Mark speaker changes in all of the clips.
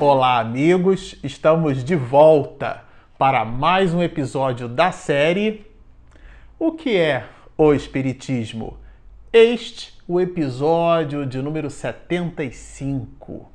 Speaker 1: Olá, amigos! Estamos de volta para mais um episódio da série O que é o Espiritismo? Este o episódio de número 75.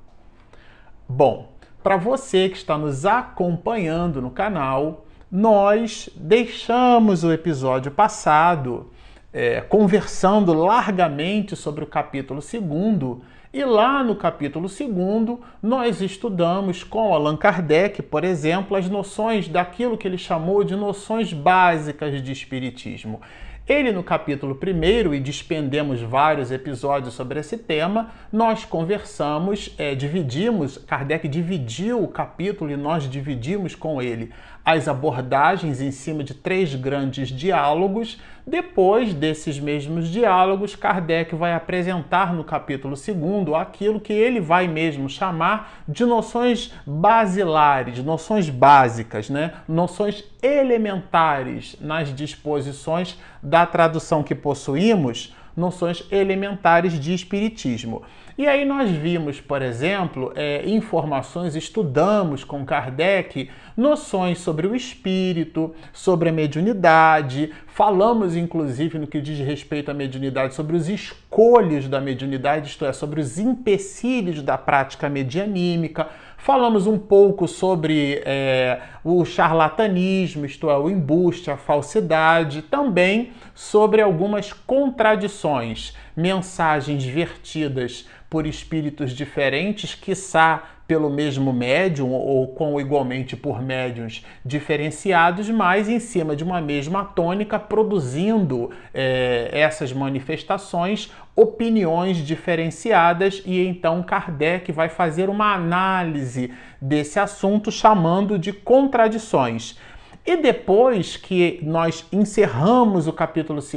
Speaker 1: Bom, para você que está nos acompanhando no canal, nós deixamos o episódio passado é, conversando largamente sobre o capítulo 2 e lá no capítulo 2, nós estudamos com Allan Kardec, por exemplo, as noções daquilo que ele chamou de noções básicas de espiritismo. Ele, no capítulo 1, e despendemos vários episódios sobre esse tema, nós conversamos, é, dividimos, Kardec dividiu o capítulo e nós dividimos com ele as abordagens em cima de três grandes diálogos. Depois desses mesmos diálogos, Kardec vai apresentar no capítulo 2 aquilo que ele vai mesmo chamar de noções basilares, noções básicas, né? noções elementares nas disposições da tradução que possuímos, noções elementares de espiritismo. E aí nós vimos, por exemplo, é, informações, estudamos com Kardec noções sobre o espírito, sobre a mediunidade, falamos inclusive no que diz respeito à mediunidade sobre os escolhos da mediunidade, isto é, sobre os empecilhos da prática medianímica, falamos um pouco sobre é, o charlatanismo, isto é, o embuste, a falsidade, também sobre algumas contradições, mensagens vertidas por espíritos diferentes, quiçá pelo mesmo médium ou com igualmente por médiums diferenciados, mas em cima de uma mesma tônica, produzindo é, essas manifestações, opiniões diferenciadas, e então Kardec vai fazer uma análise desse assunto, chamando de contradições. E depois que nós encerramos o capítulo 2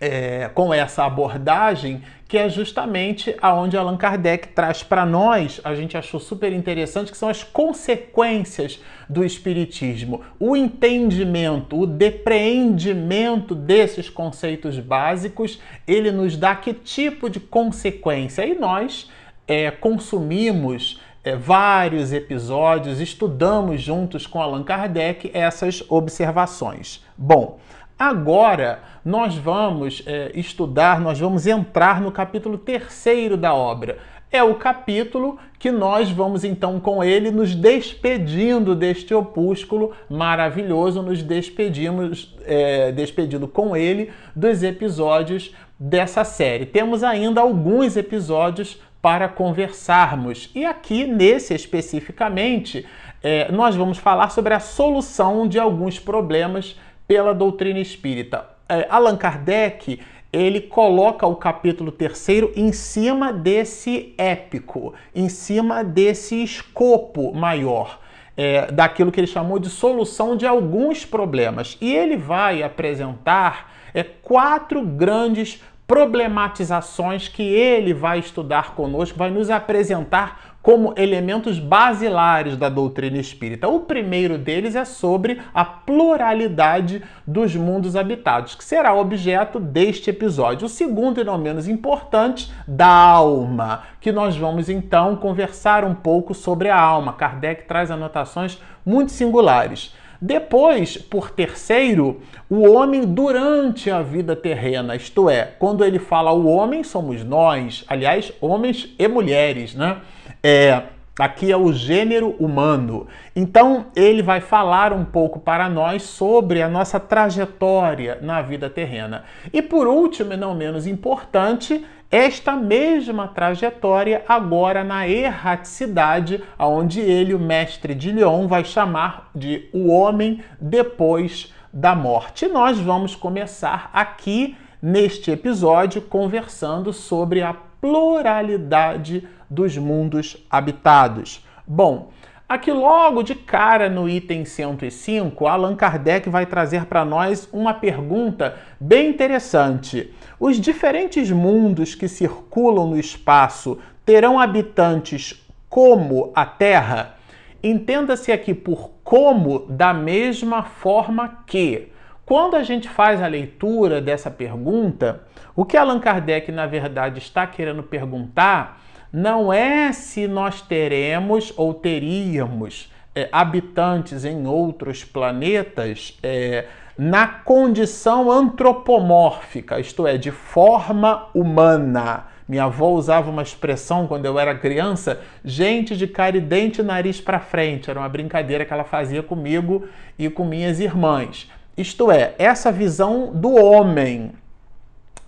Speaker 1: é, com essa abordagem, que é justamente aonde Allan Kardec traz para nós, a gente achou super interessante, que são as consequências do Espiritismo, o entendimento, o depreendimento desses conceitos básicos, ele nos dá que tipo de consequência? E nós é, consumimos é, vários episódios, estudamos juntos com Allan Kardec essas observações. Bom, Agora nós vamos é, estudar, nós vamos entrar no capítulo terceiro da obra. É o capítulo que nós vamos então com ele nos despedindo deste opúsculo maravilhoso, nos despedimos, é, despedindo com ele dos episódios dessa série. Temos ainda alguns episódios para conversarmos e aqui nesse especificamente é, nós vamos falar sobre a solução de alguns problemas pela doutrina espírita. É, Allan Kardec ele coloca o capítulo terceiro em cima desse épico, em cima desse escopo maior. É, daquilo que ele chamou de solução de alguns problemas. E ele vai apresentar é, quatro grandes problematizações que ele vai estudar conosco, vai nos apresentar como elementos basilares da doutrina espírita. O primeiro deles é sobre a pluralidade dos mundos habitados, que será objeto deste episódio. O segundo, e não menos importante, da alma, que nós vamos então conversar um pouco sobre a alma. Kardec traz anotações muito singulares. Depois, por terceiro, o homem durante a vida terrena, isto é, quando ele fala o homem, somos nós, aliás, homens e mulheres, né? É, aqui é o gênero humano. Então, ele vai falar um pouco para nós sobre a nossa trajetória na vida terrena. E por último, e não menos importante, esta mesma trajetória agora na erraticidade, aonde ele, o mestre de Lyon, vai chamar de o homem depois da morte. Nós vamos começar aqui neste episódio conversando sobre a pluralidade dos mundos habitados. Bom, Aqui logo de cara no item 105, Allan Kardec vai trazer para nós uma pergunta bem interessante. Os diferentes mundos que circulam no espaço terão habitantes como a Terra? Entenda-se aqui por como da mesma forma que. Quando a gente faz a leitura dessa pergunta, o que Allan Kardec na verdade está querendo perguntar não é se nós teremos ou teríamos é, habitantes em outros planetas é, na condição antropomórfica, isto é, de forma humana. Minha avó usava uma expressão quando eu era criança, gente de cara e dente nariz para frente. Era uma brincadeira que ela fazia comigo e com minhas irmãs. Isto é, essa visão do homem.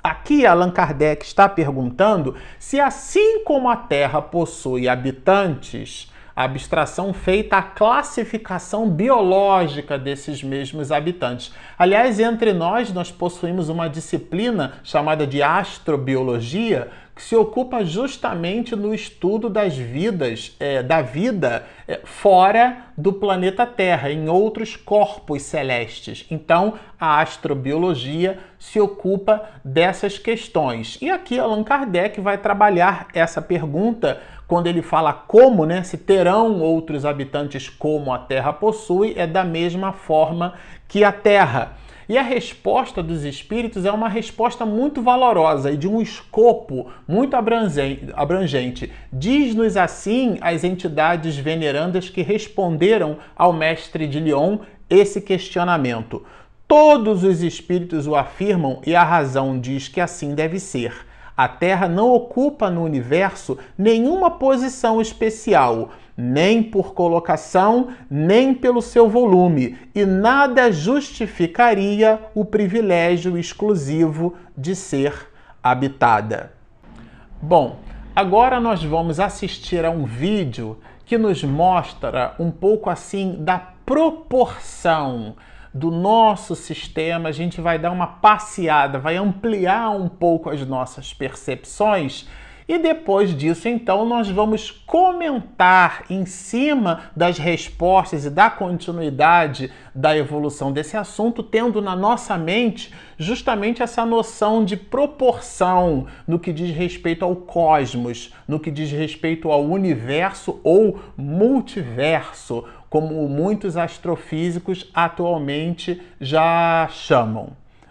Speaker 1: Aqui Allan Kardec está perguntando se, assim como a Terra possui habitantes, a abstração feita a classificação biológica desses mesmos habitantes. Aliás, entre nós, nós possuímos uma disciplina chamada de astrobiologia, que se ocupa justamente no estudo das vidas, é, da vida é, fora do planeta Terra, em outros corpos celestes. Então, a astrobiologia se ocupa dessas questões. E aqui Allan Kardec vai trabalhar essa pergunta quando ele fala como, né, se terão outros habitantes como a Terra possui, é da mesma forma que a Terra. E a resposta dos espíritos é uma resposta muito valorosa e de um escopo muito abrangente. Diz-nos assim as entidades venerandas que responderam ao mestre de Lyon esse questionamento. Todos os espíritos o afirmam e a razão diz que assim deve ser. A Terra não ocupa no universo nenhuma posição especial nem por colocação, nem pelo seu volume, e nada justificaria o privilégio exclusivo de ser habitada. Bom, agora nós vamos assistir a um vídeo que nos mostra um pouco assim da proporção do nosso sistema. A gente vai dar uma passeada, vai ampliar um pouco as nossas percepções e depois disso, então, nós vamos comentar em cima das respostas e da continuidade da evolução desse assunto, tendo na nossa mente justamente essa noção de proporção no que diz respeito ao cosmos, no que diz respeito ao universo ou multiverso, como muitos astrofísicos atualmente já chamam.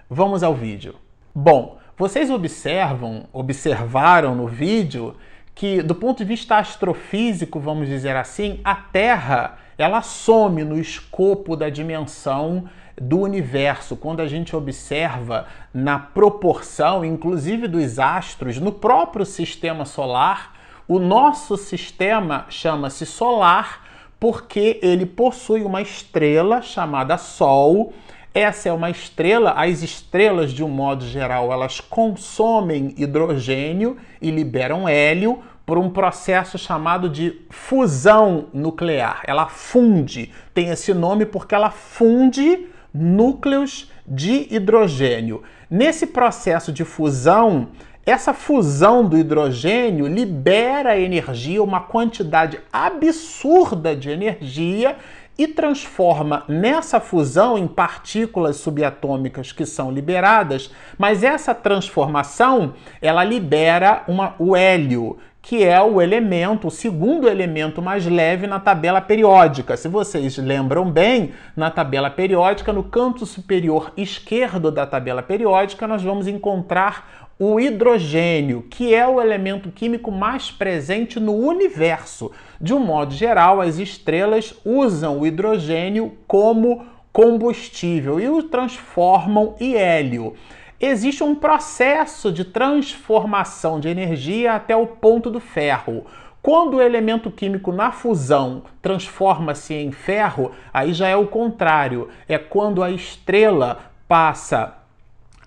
Speaker 1: Vamos ao vídeo. Bom, vocês observam, observaram no vídeo que do ponto de vista astrofísico, vamos dizer assim, a Terra, ela some no escopo da dimensão do universo. Quando a gente observa na proporção, inclusive dos astros, no próprio sistema solar, o nosso sistema chama-se solar porque ele possui uma estrela chamada Sol essa é uma estrela, as estrelas, de um modo geral, elas consomem hidrogênio e liberam hélio por um processo chamado de fusão nuclear. Ela funde, tem esse nome porque ela funde núcleos de hidrogênio. Nesse processo de fusão, essa fusão do hidrogênio libera energia, uma quantidade absurda de energia, e transforma nessa fusão em partículas subatômicas que são liberadas, mas essa transformação ela libera uma, o hélio, que é o elemento, o segundo elemento mais leve na tabela periódica. Se vocês lembram bem, na tabela periódica, no canto superior esquerdo da tabela periódica, nós vamos encontrar o hidrogênio, que é o elemento químico mais presente no universo. De um modo geral, as estrelas usam o hidrogênio como combustível e o transformam em hélio. Existe um processo de transformação de energia até o ponto do ferro. Quando o elemento químico na fusão transforma-se em ferro, aí já é o contrário. É quando a estrela passa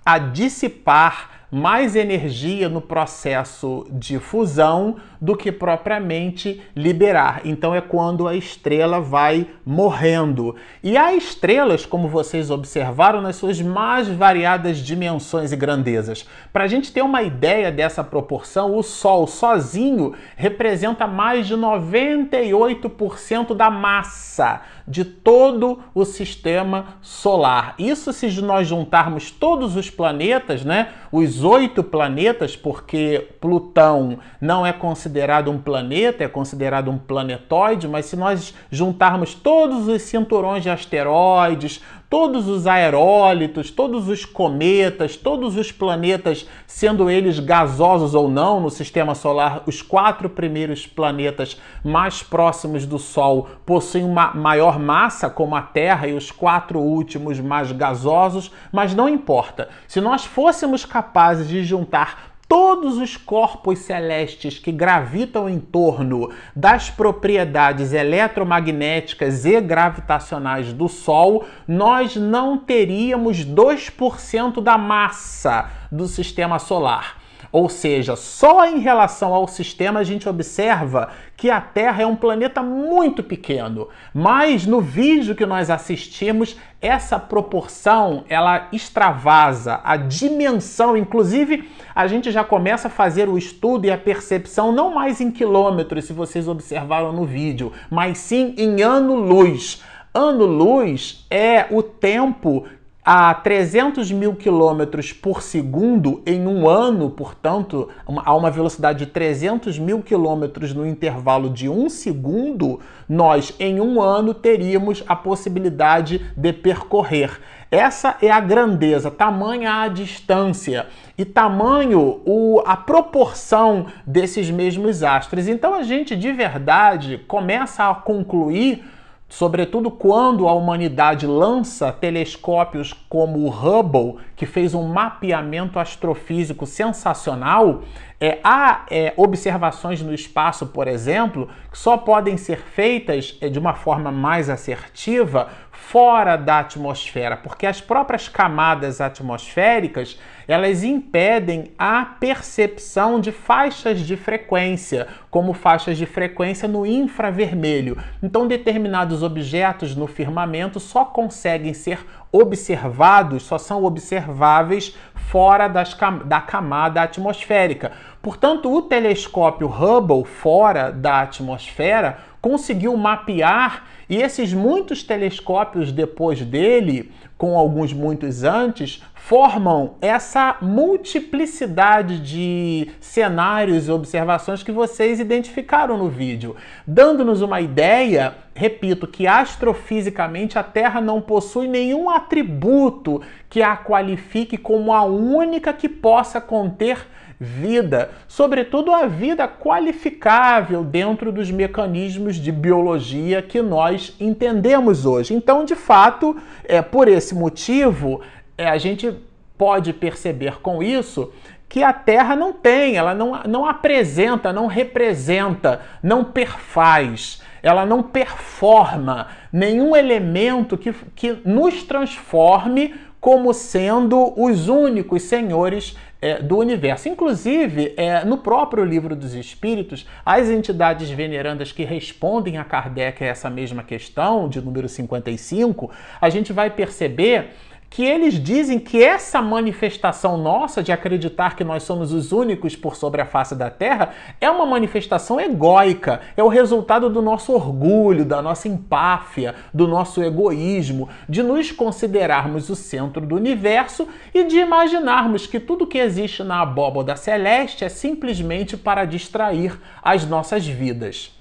Speaker 1: a dissipar mais energia no processo de fusão do que propriamente liberar. Então é quando a estrela vai morrendo. E há estrelas, como vocês observaram, nas suas mais variadas dimensões e grandezas. Para a gente ter uma ideia dessa proporção, o Sol sozinho representa mais de 98% da massa de todo o sistema solar. Isso se nós juntarmos todos os planetas, né? Os oito planetas, porque Plutão não é considerado um planeta, é considerado um planetóide, mas se nós juntarmos todos os cinturões de asteroides, todos os aerólitos, todos os cometas, todos os planetas, sendo eles gasosos ou não no sistema solar, os quatro primeiros planetas mais próximos do Sol possuem uma maior massa, como a Terra, e os quatro últimos mais gasosos, mas não importa. Se nós fôssemos capazes de juntar todos os corpos celestes que gravitam em torno das propriedades eletromagnéticas e gravitacionais do Sol, nós não teríamos 2% da massa do sistema solar. Ou seja, só em relação ao sistema a gente observa que a Terra é um planeta muito pequeno. Mas no vídeo que nós assistimos, essa proporção ela extravasa a dimensão, inclusive a gente já começa a fazer o estudo e a percepção não mais em quilômetros, se vocês observaram no vídeo, mas sim em ano-luz. Ano-luz é o tempo a 300 mil quilômetros por segundo em um ano, portanto, a uma velocidade de 300 mil quilômetros no intervalo de um segundo, nós em um ano teríamos a possibilidade de percorrer. Essa é a grandeza, tamanha a distância e tamanho o, a proporção desses mesmos astros. Então a gente de verdade começa a concluir sobretudo quando a humanidade lança telescópios como o Hubble, que fez um mapeamento astrofísico sensacional, é, há é, observações no espaço, por exemplo, que só podem ser feitas é, de uma forma mais assertiva fora da atmosfera, porque as próprias camadas atmosféricas elas impedem a percepção de faixas de frequência, como faixas de frequência no infravermelho. Então, determinados objetos no firmamento só conseguem ser observados, só são observáveis fora das, da camada atmosférica. Portanto, o telescópio Hubble, fora da atmosfera, conseguiu mapear e esses muitos telescópios depois dele, com alguns muitos antes, formam essa multiplicidade de cenários e observações que vocês identificaram no vídeo, dando-nos uma ideia, repito, que astrofisicamente a Terra não possui nenhum atributo que a qualifique como a única que possa conter vida, sobretudo a vida qualificável dentro dos mecanismos de biologia que nós entendemos hoje. Então, de fato, é por esse motivo, é, a gente pode perceber com isso que a Terra não tem, ela não, não apresenta, não representa, não perfaz, ela não performa nenhum elemento que, que nos transforme como sendo os únicos senhores é, do universo. Inclusive, é, no próprio livro dos Espíritos, as entidades venerandas que respondem a Kardec a essa mesma questão, de número 55, a gente vai perceber que eles dizem que essa manifestação nossa de acreditar que nós somos os únicos por sobre a face da Terra é uma manifestação egóica, é o resultado do nosso orgulho, da nossa empáfia, do nosso egoísmo, de nos considerarmos o centro do universo e de imaginarmos que tudo que existe na abóboda celeste é simplesmente para distrair as nossas vidas.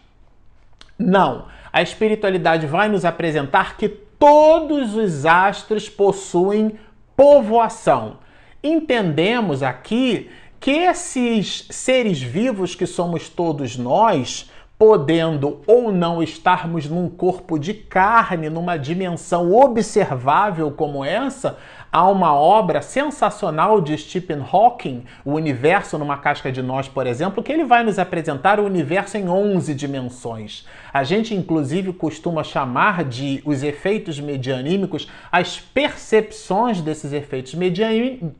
Speaker 1: Não, a espiritualidade vai nos apresentar que todos os astros possuem povoação. Entendemos aqui que esses seres vivos que somos todos nós, podendo ou não estarmos num corpo de carne, numa dimensão observável como essa, Há uma obra sensacional de Stephen Hawking, O Universo numa Casca de Nós, por exemplo, que ele vai nos apresentar o universo em 11 dimensões. A gente, inclusive, costuma chamar de os efeitos medianímicos, as percepções desses efeitos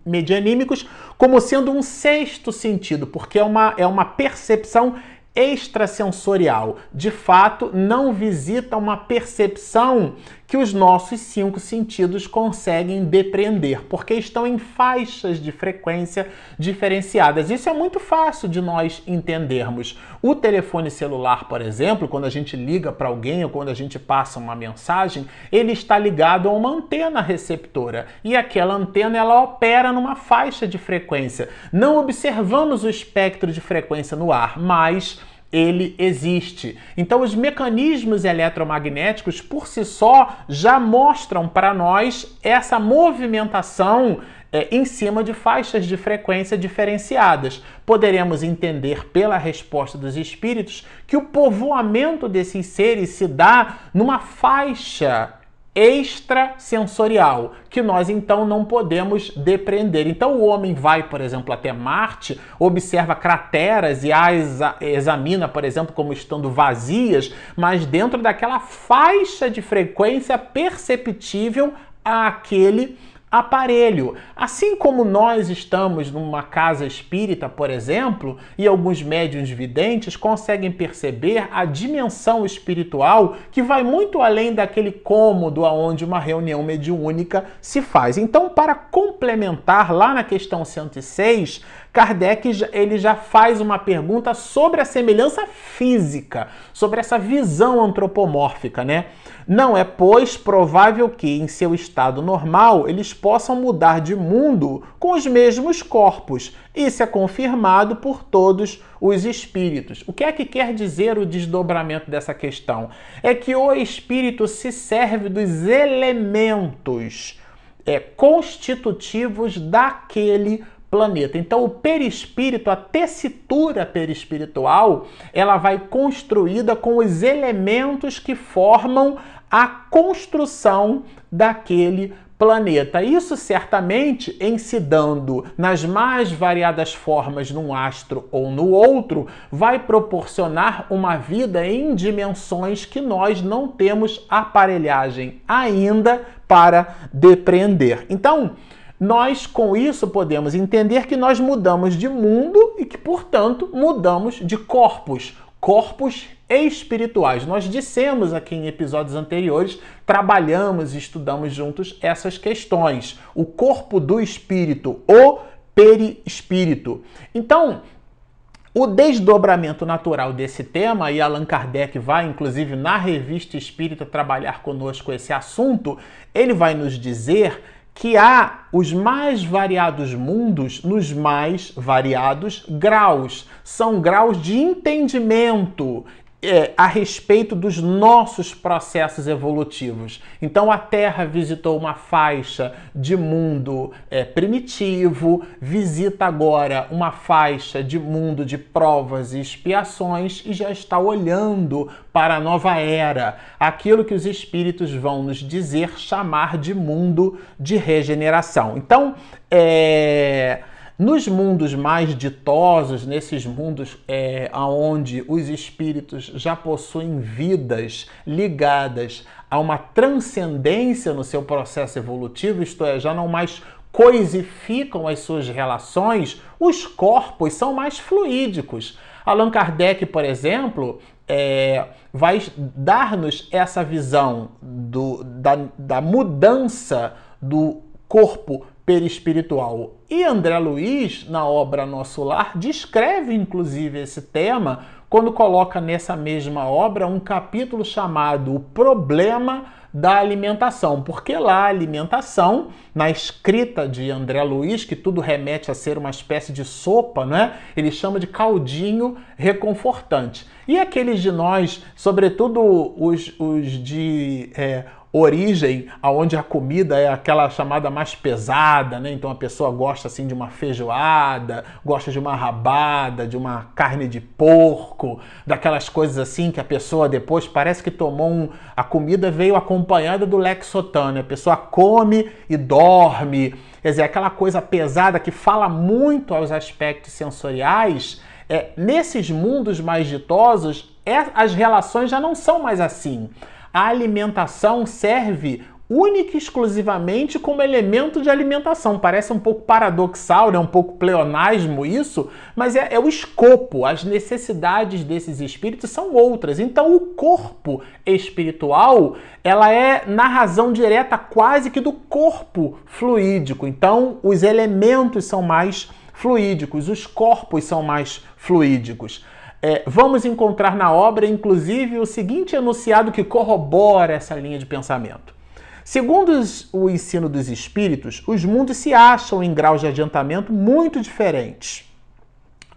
Speaker 1: medianímicos, como sendo um sexto sentido, porque é uma, é uma percepção extrasensorial. De fato, não visita uma percepção que os nossos cinco sentidos conseguem depreender, porque estão em faixas de frequência diferenciadas. Isso é muito fácil de nós entendermos. O telefone celular, por exemplo, quando a gente liga para alguém ou quando a gente passa uma mensagem, ele está ligado a uma antena receptora e aquela antena ela opera numa faixa de frequência. Não observamos o espectro de frequência no ar, mas ele existe. Então, os mecanismos eletromagnéticos por si só já mostram para nós essa movimentação é, em cima de faixas de frequência diferenciadas. Poderemos entender pela resposta dos espíritos que o povoamento desses seres se dá numa faixa extrasensorial, que nós então não podemos depreender. Então o homem vai, por exemplo, até Marte, observa crateras e as examina, por exemplo, como estando vazias, mas dentro daquela faixa de frequência perceptível àquele aparelho. Assim como nós estamos numa casa espírita, por exemplo, e alguns médiuns videntes conseguem perceber a dimensão espiritual que vai muito além daquele cômodo aonde uma reunião mediúnica se faz. Então, para complementar lá na questão 106, Kardec ele já faz uma pergunta sobre a semelhança física, sobre essa visão antropomórfica, né? Não é, pois, provável que, em seu estado normal, eles possam mudar de mundo com os mesmos corpos. Isso é confirmado por todos os espíritos. O que é que quer dizer o desdobramento dessa questão? É que o espírito se serve dos elementos é, constitutivos daquele planeta. Então, o perispírito, a tessitura perispiritual, ela vai construída com os elementos que formam a construção daquele planeta. Isso certamente, em se dando nas mais variadas formas num astro ou no outro, vai proporcionar uma vida em dimensões que nós não temos aparelhagem ainda para depreender. Então, nós com isso podemos entender que nós mudamos de mundo e que, portanto, mudamos de corpos, corpos espirituais. Nós dissemos aqui em episódios anteriores, trabalhamos e estudamos juntos essas questões. O corpo do espírito, o perispírito. Então, o desdobramento natural desse tema, e Allan Kardec vai, inclusive, na revista Espírita trabalhar conosco esse assunto, ele vai nos dizer que há os mais variados mundos nos mais variados graus. São graus de entendimento é, a respeito dos nossos processos evolutivos. Então a Terra visitou uma faixa de mundo é, primitivo, visita agora uma faixa de mundo de provas e expiações e já está olhando para a nova era, aquilo que os espíritos vão nos dizer chamar de mundo de regeneração. Então, é nos mundos mais ditosos, nesses mundos é, onde os espíritos já possuem vidas ligadas a uma transcendência no seu processo evolutivo, isto é, já não mais coisificam as suas relações, os corpos são mais fluídicos. Allan Kardec, por exemplo, é, vai dar-nos essa visão do, da, da mudança do corpo perispiritual. E André Luiz, na obra Nosso Lar, descreve inclusive esse tema quando coloca nessa mesma obra um capítulo chamado O Problema da Alimentação, porque lá a alimentação, na escrita de André Luiz, que tudo remete a ser uma espécie de sopa, né? ele chama de caldinho reconfortante. E aqueles de nós, sobretudo os, os de é, origem aonde a comida é aquela chamada mais pesada, né? Então a pessoa gosta assim de uma feijoada, gosta de uma rabada, de uma carne de porco, daquelas coisas assim que a pessoa depois parece que tomou um, a comida veio acompanhada do lexotan, né? A pessoa come e dorme, quer dizer, aquela coisa pesada que fala muito aos aspectos sensoriais. É, nesses mundos mais ditosos, é, as relações já não são mais assim. A alimentação serve única e exclusivamente como elemento de alimentação. Parece um pouco paradoxal, né? um pouco pleonasmo isso, mas é, é, o escopo, as necessidades desses espíritos são outras. Então o corpo espiritual, ela é na razão direta quase que do corpo fluídico. Então os elementos são mais fluídicos, os corpos são mais fluídicos. É, vamos encontrar na obra, inclusive, o seguinte enunciado que corrobora essa linha de pensamento. Segundo o ensino dos espíritos, os mundos se acham em graus de adiantamento muito diferentes.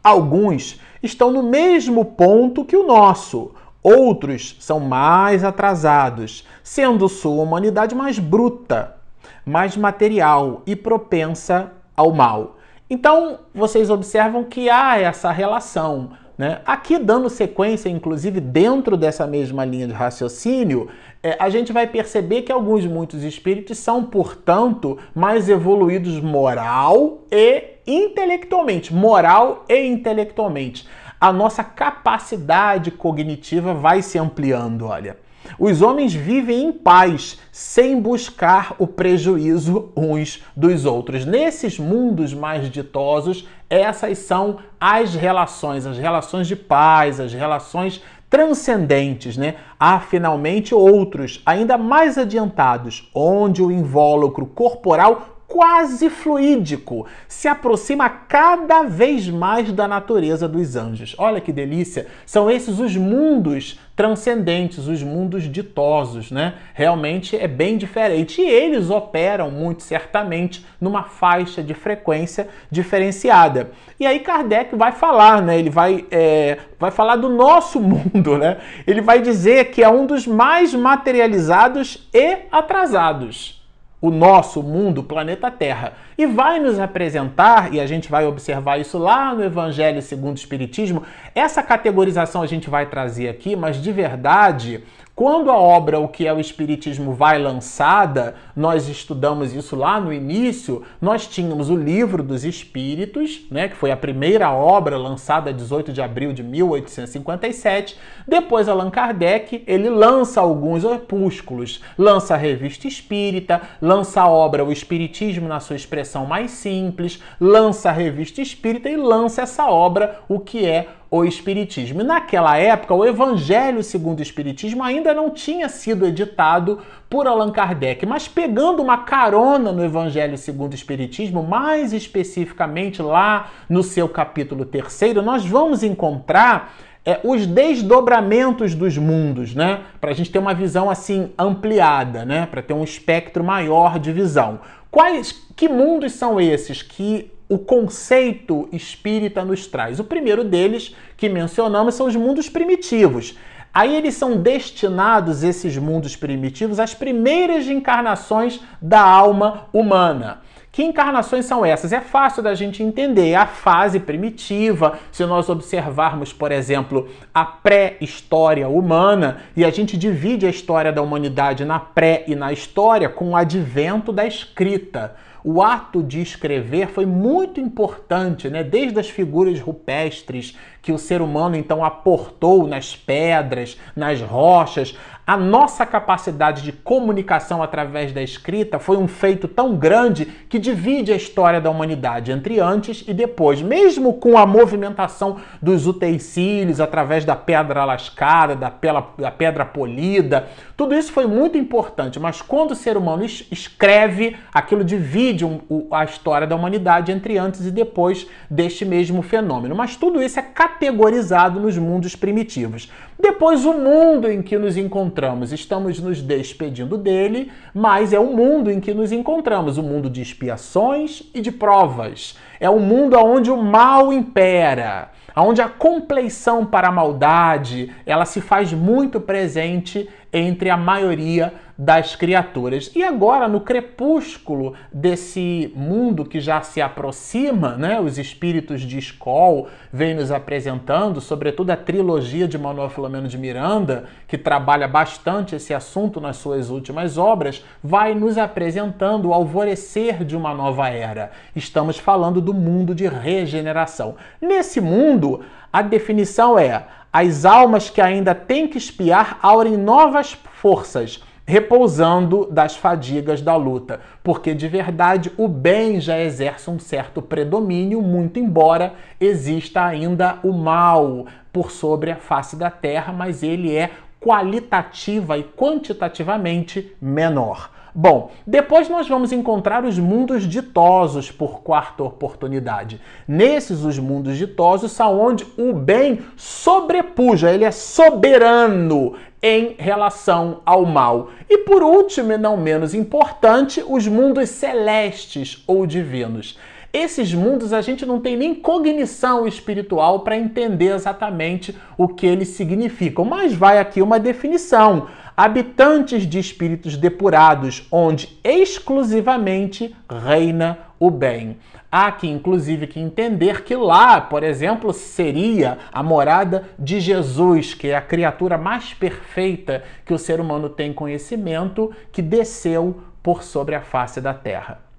Speaker 1: Alguns estão no mesmo ponto que o nosso, outros são mais atrasados, sendo sua humanidade mais bruta, mais material e propensa ao mal. Então, vocês observam que há essa relação. Né? Aqui, dando sequência, inclusive dentro dessa mesma linha de raciocínio, é, a gente vai perceber que alguns, muitos espíritos são, portanto, mais evoluídos moral e intelectualmente. Moral e intelectualmente. A nossa capacidade cognitiva vai se ampliando, olha. Os homens vivem em paz, sem buscar o prejuízo uns dos outros. Nesses mundos mais ditosos, essas são as relações, as relações de paz, as relações transcendentes, né? Há finalmente outros, ainda mais adiantados, onde o invólucro corporal quase fluídico, se aproxima cada vez mais da natureza dos anjos. Olha que delícia! São esses os mundos transcendentes, os mundos ditosos, né? Realmente é bem diferente. E eles operam muito certamente numa faixa de frequência diferenciada. E aí Kardec vai falar, né? Ele vai, é, vai falar do nosso mundo, né? Ele vai dizer que é um dos mais materializados e atrasados o nosso mundo, o planeta Terra, e vai nos apresentar, e a gente vai observar isso lá no Evangelho segundo o Espiritismo. Essa categorização a gente vai trazer aqui, mas de verdade, quando a obra O que é o Espiritismo vai lançada, nós estudamos isso lá no início, nós tínhamos o Livro dos Espíritos, né, que foi a primeira obra lançada 18 de abril de 1857. Depois Allan Kardec, ele lança alguns opúsculos, lança a Revista Espírita, lança a obra O Espiritismo na sua expressão mais simples, lança a Revista Espírita e lança essa obra O que é o Espiritismo. E naquela época, o Evangelho segundo o Espiritismo ainda não tinha sido editado por Allan Kardec, mas pegando uma carona no Evangelho segundo o Espiritismo, mais especificamente lá no seu capítulo terceiro, nós vamos encontrar é, os desdobramentos dos mundos, né? Para a gente ter uma visão assim ampliada, né? Para ter um espectro maior de visão. Quais, que mundos são esses que o conceito espírita nos traz. O primeiro deles, que mencionamos, são os mundos primitivos. Aí eles são destinados, esses mundos primitivos, às primeiras encarnações da alma humana. Que encarnações são essas? É fácil da gente entender. É a fase primitiva, se nós observarmos, por exemplo, a pré-história humana, e a gente divide a história da humanidade na pré e na história com o advento da escrita o ato de escrever foi muito importante, né? desde as figuras rupestres que o ser humano então aportou nas pedras, nas rochas, a nossa capacidade de comunicação através da escrita foi um feito tão grande que divide a história da humanidade entre antes e depois, mesmo com a movimentação dos utensílios através da pedra lascada, da, da pedra polida. Tudo isso foi muito importante, mas quando o ser humano escreve, aquilo divide um, a história da humanidade entre antes e depois deste mesmo fenômeno. Mas tudo isso é categorizado nos mundos primitivos. Depois, o mundo em que nos encontramos, estamos nos despedindo dele, mas é o mundo em que nos encontramos o mundo de expiações e de provas. É o mundo onde o mal impera, onde a compleição para a maldade ela se faz muito presente entre a maioria das criaturas. E agora, no crepúsculo desse mundo que já se aproxima, né, os espíritos de Skoll vêm nos apresentando, sobretudo a trilogia de Manuel Filomeno de Miranda, que trabalha bastante esse assunto nas suas últimas obras, vai nos apresentando o alvorecer de uma nova era. Estamos falando do mundo de regeneração. Nesse mundo, a definição é as almas que ainda têm que espiar aurem novas forças, repousando das fadigas da luta, porque de verdade o bem já exerce um certo predomínio, muito embora exista ainda o mal por sobre a face da terra, mas ele é qualitativa e quantitativamente menor. Bom, depois nós vamos encontrar os mundos ditosos por quarta oportunidade. Nesses, os mundos ditosos são onde o bem sobrepuja, ele é soberano em relação ao mal. E por último, e não menos importante, os mundos celestes ou divinos. Esses mundos a gente não tem nem cognição espiritual para entender exatamente o que eles significam, mas vai aqui uma definição. Habitantes de espíritos depurados, onde exclusivamente reina o bem. Há que, inclusive, que entender que lá, por exemplo, seria a morada de Jesus, que é a criatura mais perfeita que o ser humano tem conhecimento, que desceu por sobre a face da terra.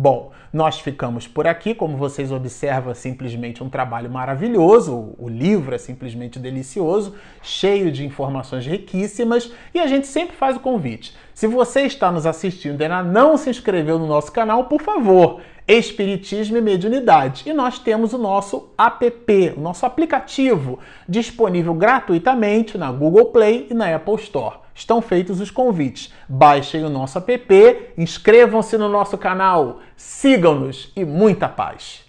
Speaker 1: Bom, nós ficamos por aqui. Como vocês observam, é simplesmente um trabalho maravilhoso. O livro é simplesmente delicioso, cheio de informações riquíssimas. E a gente sempre faz o convite. Se você está nos assistindo e ainda não se inscreveu no nosso canal, por favor, Espiritismo e Mediunidade. E nós temos o nosso app, o nosso aplicativo, disponível gratuitamente na Google Play e na Apple Store. Estão feitos os convites. Baixem o nosso app, inscrevam-se no nosso canal, sigam-nos e muita paz.